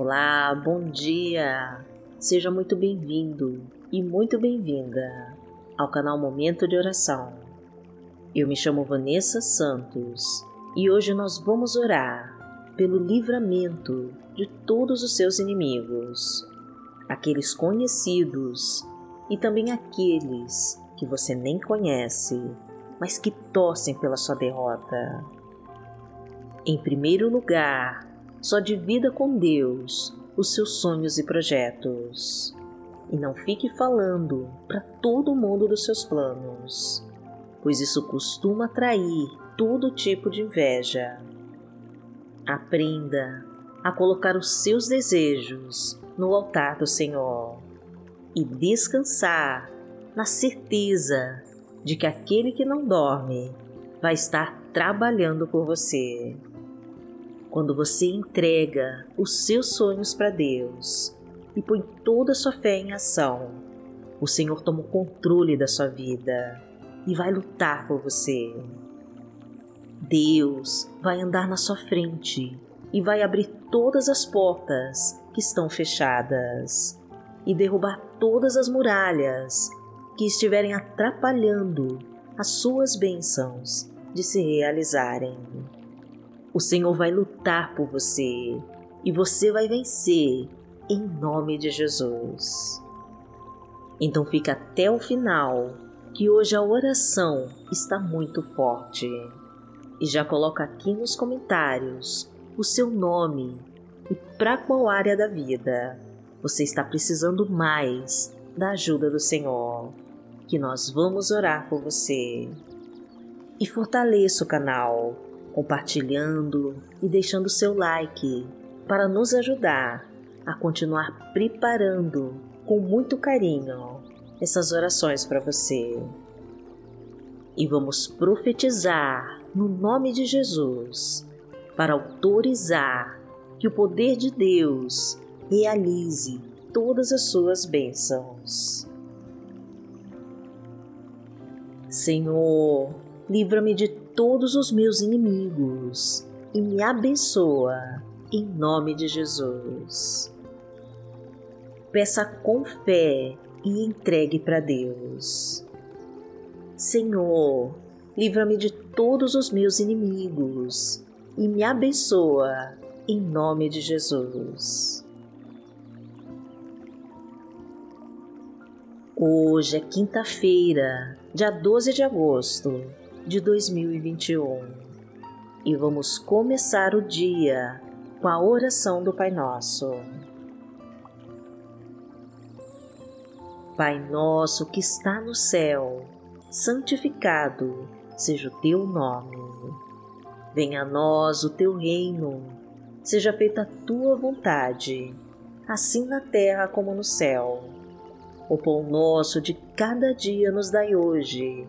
Olá, bom dia! Seja muito bem-vindo e muito bem-vinda ao canal Momento de Oração. Eu me chamo Vanessa Santos e hoje nós vamos orar pelo livramento de todos os seus inimigos, aqueles conhecidos e também aqueles que você nem conhece, mas que torcem pela sua derrota. Em primeiro lugar, só divida com Deus os seus sonhos e projetos. E não fique falando para todo mundo dos seus planos, pois isso costuma atrair todo tipo de inveja. Aprenda a colocar os seus desejos no altar do Senhor e descansar na certeza de que aquele que não dorme vai estar trabalhando por você. Quando você entrega os seus sonhos para Deus e põe toda a sua fé em ação, o Senhor toma o controle da sua vida e vai lutar por você. Deus vai andar na sua frente e vai abrir todas as portas que estão fechadas e derrubar todas as muralhas que estiverem atrapalhando as suas bênçãos de se realizarem. O Senhor vai lutar por você e você vai vencer em nome de Jesus. Então fica até o final, que hoje a oração está muito forte. E já coloca aqui nos comentários o seu nome e para qual área da vida você está precisando mais da ajuda do Senhor, que nós vamos orar por você. E fortaleça o canal compartilhando e deixando seu like para nos ajudar a continuar preparando com muito carinho essas orações para você. E vamos profetizar no nome de Jesus para autorizar que o poder de Deus realize todas as suas bênçãos. Senhor, livra-me de todos os meus inimigos e me abençoa em nome de Jesus. Peça com fé e entregue para Deus. Senhor, livra-me de todos os meus inimigos e me abençoa em nome de Jesus. Hoje é quinta-feira, dia 12 de agosto de 2021 e vamos começar o dia com a oração do Pai Nosso. Pai nosso que está no céu, santificado seja o teu nome. Venha a nós o teu reino, seja feita a tua vontade, assim na terra como no céu. O pão nosso de cada dia nos dai hoje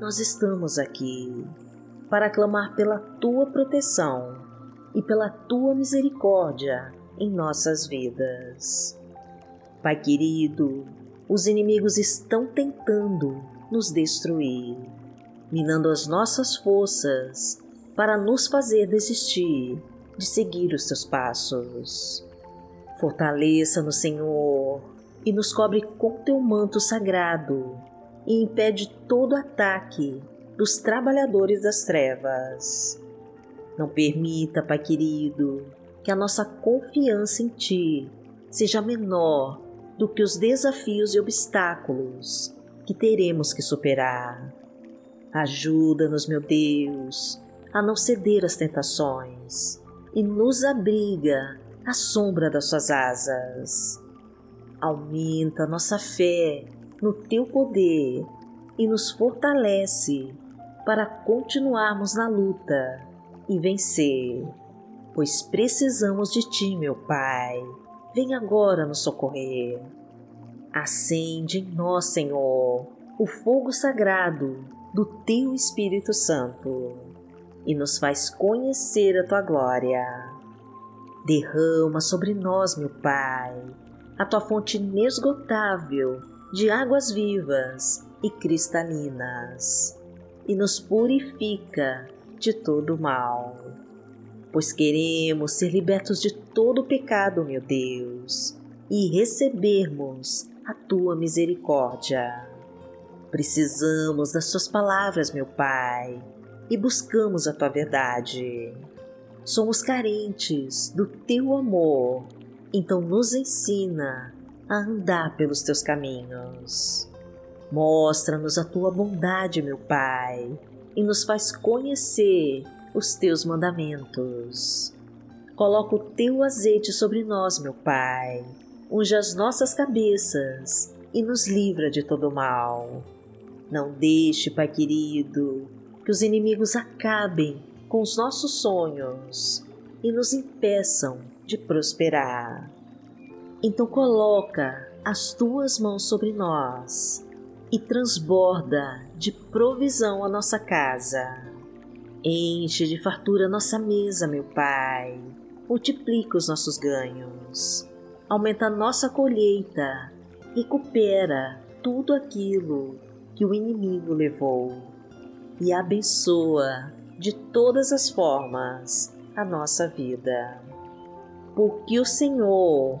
nós estamos aqui para clamar pela tua proteção e pela tua misericórdia em nossas vidas. Pai querido, os inimigos estão tentando nos destruir, minando as nossas forças para nos fazer desistir de seguir os teus passos. Fortaleça no Senhor e nos cobre com teu manto sagrado e impede todo ataque dos trabalhadores das trevas. Não permita, Pai querido, que a nossa confiança em Ti seja menor do que os desafios e obstáculos que teremos que superar. Ajuda-nos, meu Deus, a não ceder às tentações e nos abriga à sombra das Suas asas. Aumenta nossa fé no teu poder e nos fortalece para continuarmos na luta e vencer, pois precisamos de Ti, meu Pai. Vem agora nos socorrer. Acende em nós, Senhor, o fogo sagrado do Teu Espírito Santo e nos faz conhecer a Tua glória. Derrama sobre nós, meu Pai, a Tua fonte inesgotável de águas vivas e cristalinas e nos purifica de todo mal. Pois queremos ser libertos de todo pecado, meu Deus, e recebermos a tua misericórdia. Precisamos das tuas palavras, meu Pai, e buscamos a tua verdade. Somos carentes do teu amor, então nos ensina a andar pelos teus caminhos. Mostra-nos a tua bondade, meu Pai, e nos faz conhecer os teus mandamentos. Coloca o teu azeite sobre nós, meu Pai unge as nossas cabeças e nos livra de todo mal. Não deixe, Pai querido, que os inimigos acabem com os nossos sonhos e nos impeçam de prosperar. Então coloca as tuas mãos sobre nós e transborda de provisão a nossa casa. Enche de fartura nossa mesa, meu Pai. Multiplica os nossos ganhos aumenta nossa colheita, recupera tudo aquilo que o inimigo levou e abençoa de todas as formas a nossa vida. Porque o Senhor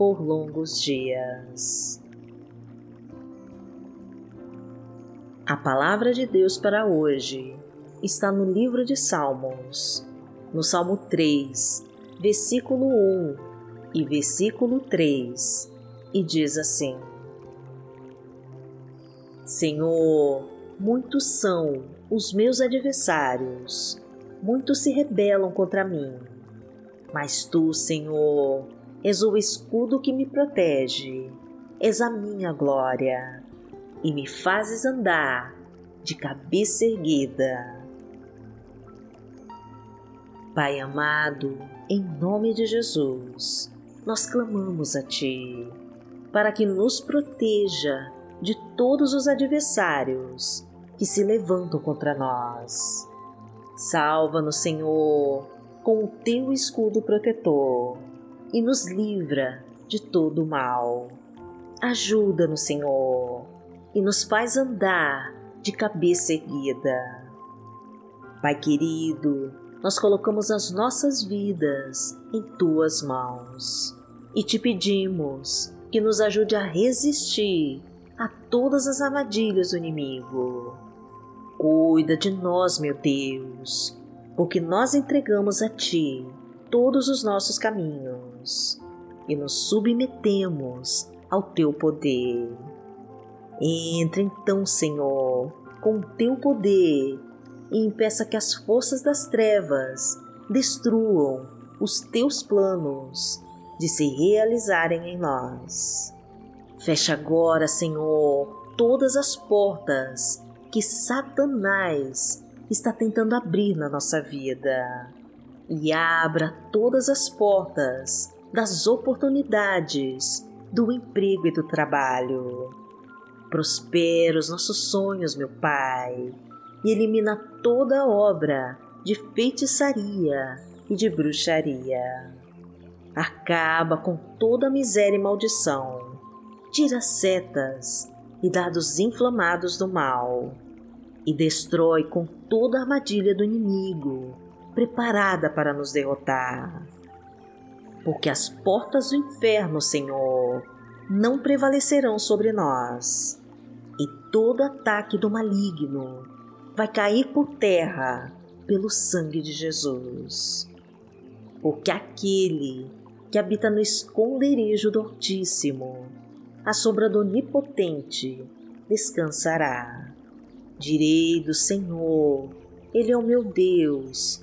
por longos dias. A palavra de Deus para hoje está no livro de Salmos, no Salmo 3, versículo 1 e versículo 3, e diz assim: Senhor, muitos são os meus adversários, muitos se rebelam contra mim. Mas tu, Senhor, és o escudo que me protege, és a minha glória, e me fazes andar de cabeça erguida. Pai amado, em nome de Jesus, nós clamamos a Ti para que nos proteja de todos os adversários que se levantam contra nós. Salva-nos, Senhor, com o Teu escudo protetor e nos livra de todo o mal. Ajuda-nos, Senhor, e nos faz andar de cabeça erguida. Pai querido, nós colocamos as nossas vidas em tuas mãos e te pedimos que nos ajude a resistir a todas as armadilhas do inimigo. Cuida de nós, meu Deus, porque nós entregamos a Ti todos os nossos caminhos e nos submetemos ao Teu poder. Entra então, Senhor, com o Teu poder e impeça que as forças das trevas destruam os teus planos de se realizarem em nós. Fecha agora, Senhor, todas as portas que Satanás está tentando abrir na nossa vida e abra todas as portas das oportunidades do emprego e do trabalho. Prospera os nossos sonhos, meu Pai e elimina toda obra de feitiçaria e de bruxaria. Acaba com toda miséria e maldição. Tira setas e dados inflamados do mal e destrói com toda a armadilha do inimigo preparada para nos derrotar. Porque as portas do inferno, Senhor, não prevalecerão sobre nós, e todo ataque do maligno vai cair por terra pelo sangue de Jesus. Porque aquele que habita no esconderijo do Altíssimo, a sombra do Onipotente, descansará. Direi do Senhor, Ele é o meu Deus,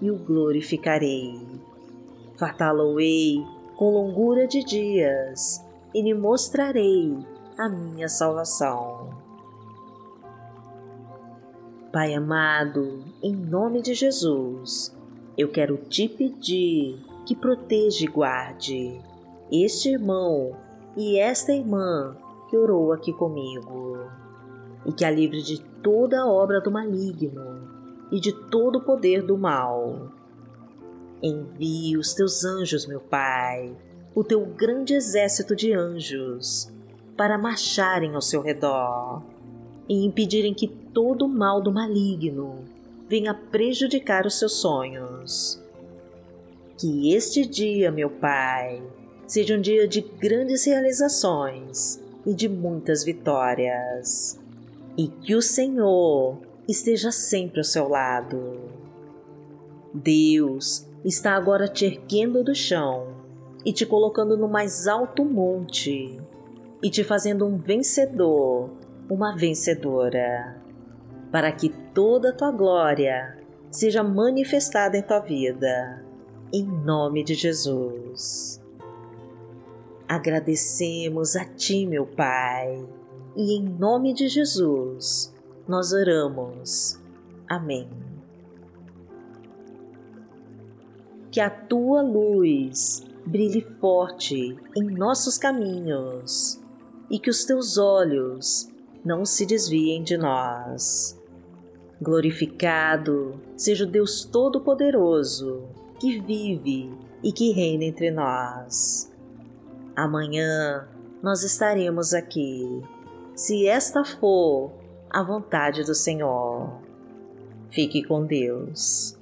e o glorificarei. Fartá-lo-ei com longura de dias e lhe mostrarei a minha salvação. Pai amado, em nome de Jesus, eu quero te pedir que proteja e guarde este irmão e esta irmã que orou aqui comigo, e que a livre de toda obra do maligno e de todo o poder do mal. Envie os teus anjos, meu Pai, o teu grande exército de anjos, para marcharem ao seu redor e impedirem que todo o mal do maligno venha prejudicar os seus sonhos. Que este dia, meu Pai, seja um dia de grandes realizações e de muitas vitórias. E que o Senhor esteja sempre ao seu lado. Deus está agora te erguendo do chão e te colocando no mais alto monte e te fazendo um vencedor, uma vencedora para que toda a tua glória seja manifestada em tua vida, em nome de Jesus. Agradecemos a Ti, meu Pai, e em nome de Jesus nós oramos. Amém. Que a Tua luz brilhe forte em nossos caminhos e que os Teus olhos não se desviem de nós. Glorificado seja o Deus Todo-Poderoso, que vive e que reina entre nós. Amanhã nós estaremos aqui, se esta for a vontade do Senhor. Fique com Deus.